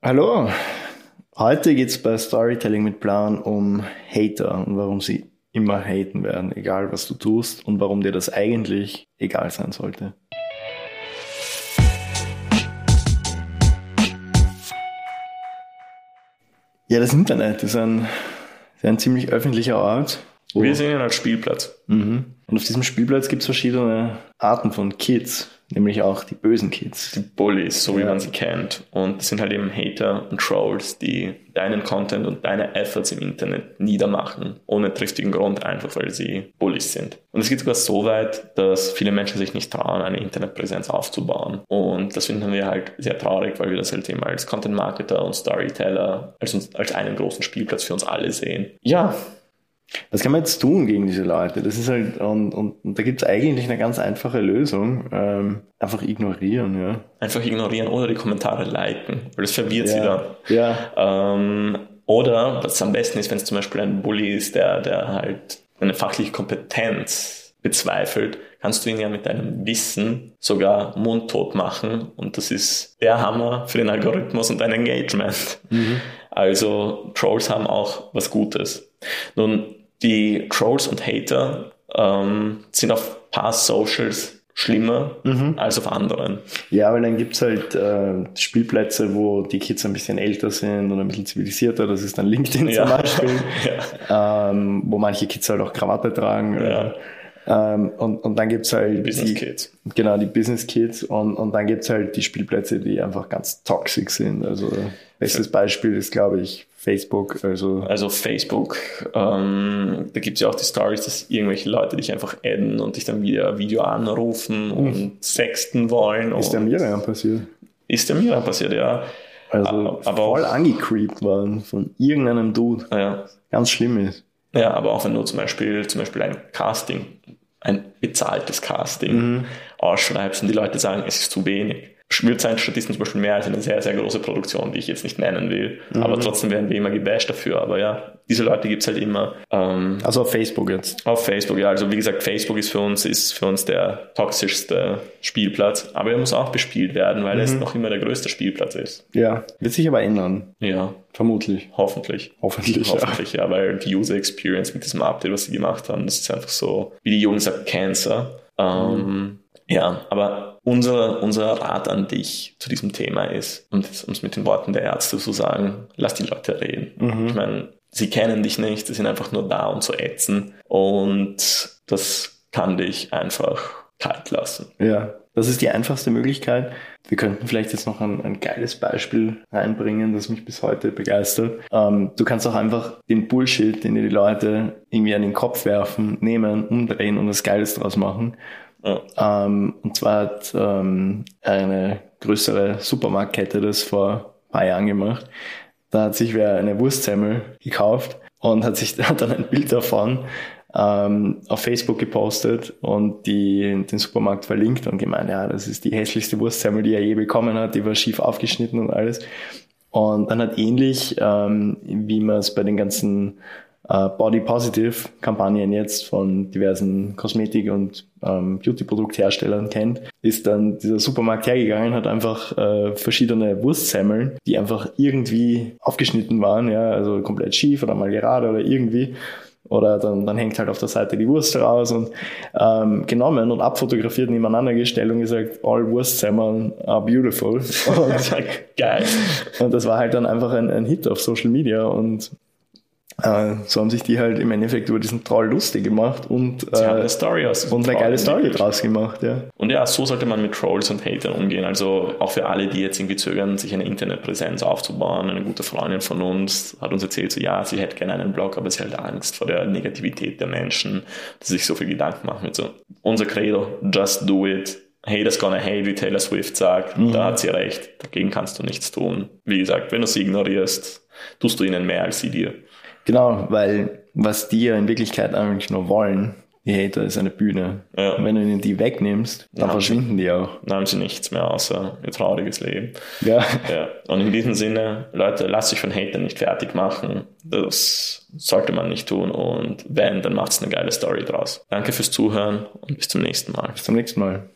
Hallo, heute geht es bei Storytelling mit Plan um Hater und warum sie immer haten werden, egal was du tust und warum dir das eigentlich egal sein sollte. Ja, das Internet ist ein, ist ein ziemlich öffentlicher Ort. Wir sehen ihn als Spielplatz. Mhm. Und auf diesem Spielplatz gibt es verschiedene Arten von Kids, nämlich auch die bösen Kids. Die Bullies, so wie man sie kennt. Und das sind halt eben Hater und Trolls, die deinen Content und deine Efforts im Internet niedermachen, ohne triftigen Grund, einfach weil sie Bullies sind. Und es geht sogar so weit, dass viele Menschen sich nicht trauen, eine Internetpräsenz aufzubauen. Und das finden wir halt sehr traurig, weil wir das halt eben als Content Marketer und Storyteller als, als einen großen Spielplatz für uns alle sehen. Ja, was kann man jetzt tun gegen diese Leute? Das ist halt, und, und, und da gibt es eigentlich eine ganz einfache Lösung. Ähm, einfach ignorieren, ja. Einfach ignorieren oder die Kommentare liken, weil das verwirrt ja. sie dann. Ja. Ähm, oder was am besten ist, wenn es zum Beispiel ein Bully ist, der, der halt eine fachliche Kompetenz bezweifelt, kannst du ihn ja mit deinem Wissen sogar mundtot machen. Und das ist der Hammer für den Algorithmus und dein Engagement. Mhm. Also Trolls haben auch was Gutes. Nun, die Trolls und Hater ähm, sind auf paar Socials schlimmer Mhm. als auf anderen. Ja, weil dann gibt's halt äh, Spielplätze, wo die Kids ein bisschen älter sind und ein bisschen zivilisierter. Das ist dann LinkedIn Ja. zum Beispiel, ja. ähm, wo manche Kids halt auch Krawatte tragen. Ja. Ähm, und, und dann gibt's halt Business die, Kids. Genau, die Business Kids und, und dann gibt's halt die Spielplätze, die einfach ganz toxisch sind. Also bestes Beispiel ist, glaube ich, Facebook. Also Also Facebook, ähm, da gibt es ja auch die Stories, dass irgendwelche Leute dich einfach adden und dich dann wieder Video anrufen und sexten wollen. ist der und Miriam passiert. ist der Mira passiert, ja. Also Aber voll auch- angecreept worden von irgendeinem Dude. ja. Ganz schlimm ist. Ja, aber auch wenn du zum Beispiel, zum Beispiel ein Casting, ein bezahltes Casting Mhm. ausschreibst und die Leute sagen, es ist zu wenig. Wird sein Statisten zum Beispiel mehr als eine sehr, sehr große Produktion, die ich jetzt nicht nennen will. Mhm. Aber trotzdem werden wir immer gebasht dafür. Aber ja, diese Leute gibt's halt immer. Ähm, Also auf Facebook jetzt. Auf Facebook, ja. Also wie gesagt, Facebook ist für uns, ist für uns der toxischste Spielplatz. Aber er muss auch bespielt werden, weil es noch immer der größte Spielplatz ist. Ja, wird sich aber ändern. Ja, Vermutlich. hoffentlich. Hoffentlich. Hoffentlich, ja. weil die User Experience mit diesem Update, was sie gemacht haben, das ist einfach so, wie die Jugend sagt, Cancer. Ähm, Ja, aber unser, unser Rat an dich zu diesem Thema ist, um es mit den Worten der Ärzte zu sagen, lass die Leute reden. Ich meine, sie kennen dich nicht, sie sind einfach nur da, um zu ätzen. Und das kann dich einfach kalt lassen. Ja, das ist die einfachste Möglichkeit. Wir könnten vielleicht jetzt noch ein, ein geiles Beispiel reinbringen, das mich bis heute begeistert. Ähm, du kannst auch einfach den Bullshit, den dir die Leute irgendwie an den Kopf werfen, nehmen, umdrehen und was Geiles draus machen. Ja. Ähm, und zwar hat ähm, eine größere Supermarktkette das vor ein paar Jahren gemacht. Da hat sich wer eine Wurstsemmel gekauft und hat sich hat dann ein Bild davon ähm, auf Facebook gepostet und die, den Supermarkt verlinkt und gemeint, ja, das ist die hässlichste Wurstsemmel, die er je bekommen hat, die war schief aufgeschnitten und alles. Und dann hat ähnlich, ähm, wie man es bei den ganzen äh, Body Positive Kampagnen jetzt von diversen Kosmetik- und ähm, Beauty-Produktherstellern kennt, ist dann dieser Supermarkt hergegangen, hat einfach äh, verschiedene Wurstsemmeln, die einfach irgendwie aufgeschnitten waren, ja, also komplett schief oder mal gerade oder irgendwie. Oder dann, dann hängt halt auf der Seite die Wurst raus und ähm, genommen und abfotografiert, nebeneinander gestellt und gesagt, all Wurstsemmeln are beautiful. Und, Geil. und das war halt dann einfach ein, ein Hit auf Social Media und äh, so haben sich die halt im Endeffekt über diesen Troll lustig gemacht und, äh, eine Story aus und eine Troll geile Story draus gemacht, ja. Und ja, so sollte man mit Trolls und Hatern umgehen. Also auch für alle, die jetzt irgendwie zögern, sich eine Internetpräsenz aufzubauen. Eine gute Freundin von uns hat uns erzählt, so ja, sie hätte gerne einen Blog, aber sie hat Angst vor der Negativität der Menschen, die sich so viel Gedanken machen. Mit so, unser Credo, just do it. Haters gonna hate, wie Taylor Swift sagt. Da hat sie recht. Dagegen kannst du nichts tun. Wie gesagt, wenn du sie ignorierst, tust du ihnen mehr als sie dir. Genau, weil was die ja in Wirklichkeit eigentlich nur wollen, die Hater, ist eine Bühne. Ja. Und wenn du ihnen die wegnimmst, dann Ja. verschwinden die auch. Dann haben sie nichts mehr außer ihr trauriges Leben. Ja. Ja, und in diesem Sinne, Leute, lasst sich von Hatern nicht fertig machen. Das sollte man nicht tun. Und wenn, dann macht's eine geile Story draus. Danke fürs Zuhören und bis zum nächsten Mal. Bis zum nächsten Mal.